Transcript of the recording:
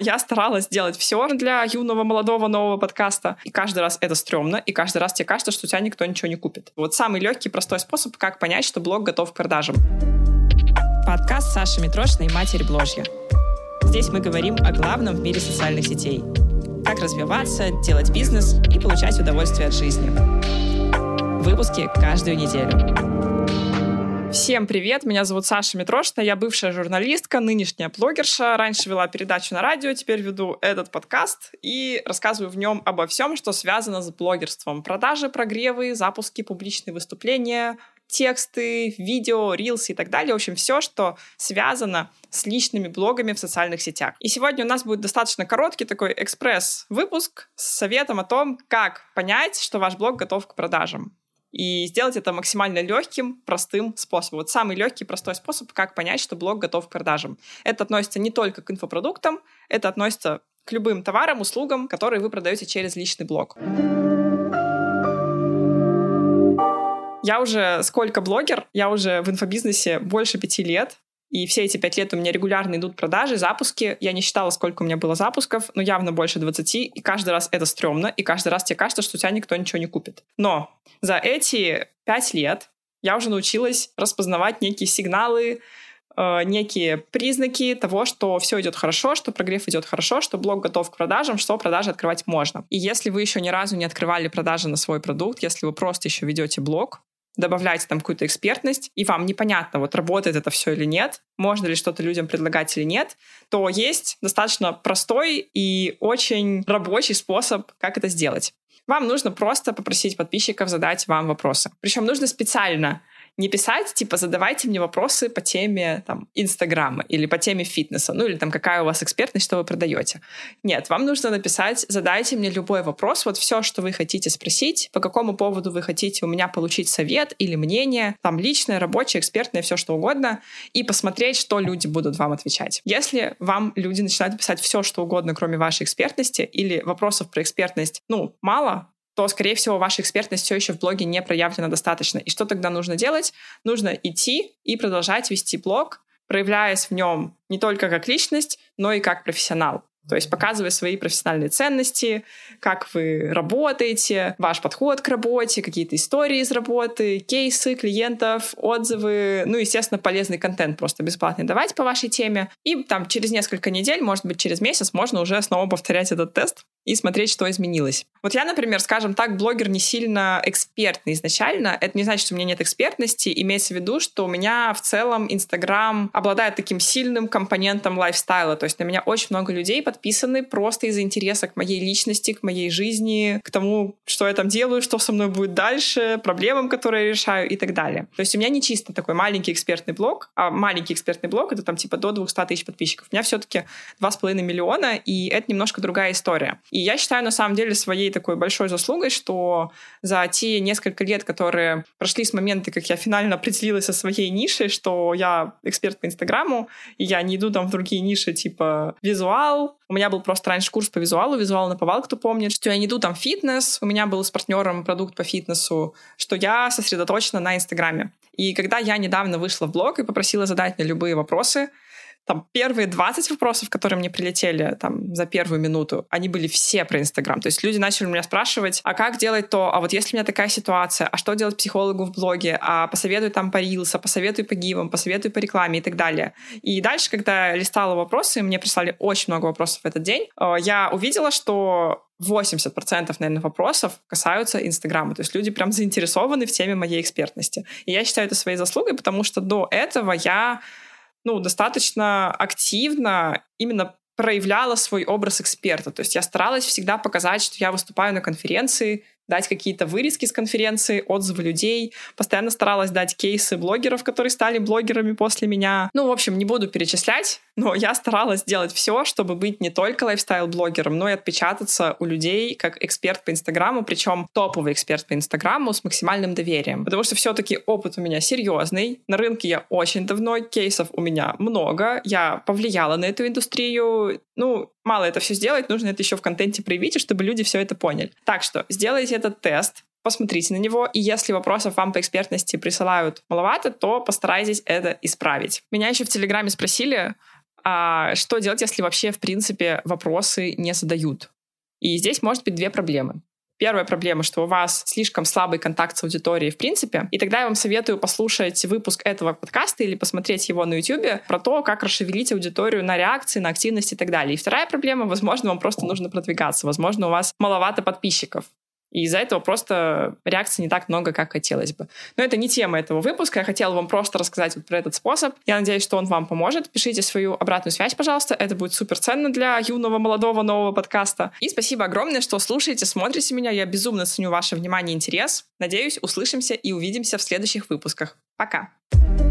Я старалась сделать все для юного, молодого, нового подкаста. И каждый раз это стрёмно, и каждый раз тебе кажется, что у тебя никто ничего не купит. Вот самый легкий, простой способ, как понять, что блог готов к продажам. Подкаст Саши Митрошиной «Матери Бложья». Здесь мы говорим о главном в мире социальных сетей. Как развиваться, делать бизнес и получать удовольствие от жизни. Выпуски каждую неделю. Всем привет, меня зовут Саша Митрошина, я бывшая журналистка, нынешняя блогерша. Раньше вела передачу на радио, теперь веду этот подкаст и рассказываю в нем обо всем, что связано с блогерством. Продажи, прогревы, запуски, публичные выступления, тексты, видео, рилсы и так далее. В общем, все, что связано с личными блогами в социальных сетях. И сегодня у нас будет достаточно короткий такой экспресс-выпуск с советом о том, как понять, что ваш блог готов к продажам и сделать это максимально легким, простым способом. Вот самый легкий, простой способ, как понять, что блог готов к продажам. Это относится не только к инфопродуктам, это относится к любым товарам, услугам, которые вы продаете через личный блог. Я уже сколько блогер, я уже в инфобизнесе больше пяти лет. И все эти пять лет у меня регулярно идут продажи, запуски. Я не считала, сколько у меня было запусков, но явно больше 20. И каждый раз это стрёмно, и каждый раз тебе кажется, что у тебя никто ничего не купит. Но за эти пять лет я уже научилась распознавать некие сигналы, э, некие признаки того, что все идет хорошо, что прогрев идет хорошо, что блог готов к продажам, что продажи открывать можно. И если вы еще ни разу не открывали продажи на свой продукт, если вы просто еще ведете блог, добавляете там какую-то экспертность, и вам непонятно, вот работает это все или нет, можно ли что-то людям предлагать или нет, то есть достаточно простой и очень рабочий способ, как это сделать. Вам нужно просто попросить подписчиков задать вам вопросы. Причем нужно специально не писать, типа, задавайте мне вопросы по теме там, Инстаграма или по теме фитнеса, ну или там какая у вас экспертность, что вы продаете. Нет, вам нужно написать, задайте мне любой вопрос, вот все, что вы хотите спросить, по какому поводу вы хотите у меня получить совет или мнение, там личное, рабочее, экспертное, все что угодно, и посмотреть, что люди будут вам отвечать. Если вам люди начинают писать все, что угодно, кроме вашей экспертности, или вопросов про экспертность, ну, мало, то, скорее всего, ваша экспертность все еще в блоге не проявлена достаточно. И что тогда нужно делать? Нужно идти и продолжать вести блог, проявляясь в нем не только как личность, но и как профессионал. То есть показывая свои профессиональные ценности, как вы работаете, ваш подход к работе, какие-то истории из работы, кейсы клиентов, отзывы, ну, естественно, полезный контент просто бесплатный давать по вашей теме. И там через несколько недель, может быть, через месяц можно уже снова повторять этот тест и смотреть, что изменилось. Вот я, например, скажем так, блогер не сильно экспертный изначально. Это не значит, что у меня нет экспертности. Имеется в виду, что у меня в целом Инстаграм обладает таким сильным компонентом лайфстайла. То есть на меня очень много людей подписаны просто из-за интереса к моей личности, к моей жизни, к тому, что я там делаю, что со мной будет дальше, проблемам, которые я решаю и так далее. То есть у меня не чисто такой маленький экспертный блог, а маленький экспертный блог — это там типа до 200 тысяч подписчиков. У меня все-таки 2,5 миллиона, и это немножко другая история. И я считаю, на самом деле, своей такой большой заслугой, что за те несколько лет, которые прошли с момента, как я финально определилась со своей нишей, что я эксперт по Инстаграму, и я не иду там в другие ниши, типа визуал. У меня был просто раньше курс по визуалу, визуал на повал, кто помнит, что я не иду там в фитнес, у меня был с партнером продукт по фитнесу, что я сосредоточена на Инстаграме. И когда я недавно вышла в блог и попросила задать мне любые вопросы, там первые 20 вопросов, которые мне прилетели там за первую минуту, они были все про Инстаграм. То есть люди начали меня спрашивать, а как делать то, а вот если у меня такая ситуация, а что делать психологу в блоге, а посоветуй там по рилса, посоветуй по гивам, посоветуй по рекламе и так далее. И дальше, когда я листала вопросы, мне прислали очень много вопросов в этот день, э, я увидела, что 80% наверное, вопросов касаются Инстаграма. То есть люди прям заинтересованы в теме моей экспертности. И я считаю это своей заслугой, потому что до этого я ну, достаточно активно именно проявляла свой образ эксперта. То есть я старалась всегда показать, что я выступаю на конференции, дать какие-то вырезки с конференции, отзывы людей. Постоянно старалась дать кейсы блогеров, которые стали блогерами после меня. Ну, в общем, не буду перечислять, но я старалась делать все, чтобы быть не только лайфстайл-блогером, но и отпечататься у людей как эксперт по Инстаграму, причем топовый эксперт по Инстаграму с максимальным доверием. Потому что все-таки опыт у меня серьезный. На рынке я очень давно, кейсов у меня много. Я повлияла на эту индустрию. Ну, мало это все сделать, нужно это еще в контенте проявить, чтобы люди все это поняли. Так что сделайте этот тест, посмотрите на него, и если вопросов вам по экспертности присылают маловато, то постарайтесь это исправить. Меня еще в Телеграме спросили, А что делать, если вообще, в принципе, вопросы не задают? И здесь может быть две проблемы. Первая проблема, что у вас слишком слабый контакт с аудиторией в принципе, и тогда я вам советую послушать выпуск этого подкаста или посмотреть его на YouTube про то, как расшевелить аудиторию на реакции, на активность и так далее. И вторая проблема, возможно, вам просто нужно продвигаться, возможно, у вас маловато подписчиков. И из-за этого просто реакций не так много, как хотелось бы. Но это не тема этого выпуска. Я хотела вам просто рассказать вот про этот способ. Я надеюсь, что он вам поможет. Пишите свою обратную связь, пожалуйста. Это будет супер ценно для юного, молодого, нового подкаста. И спасибо огромное, что слушаете, смотрите меня. Я безумно ценю ваше внимание и интерес. Надеюсь, услышимся и увидимся в следующих выпусках. Пока! Пока.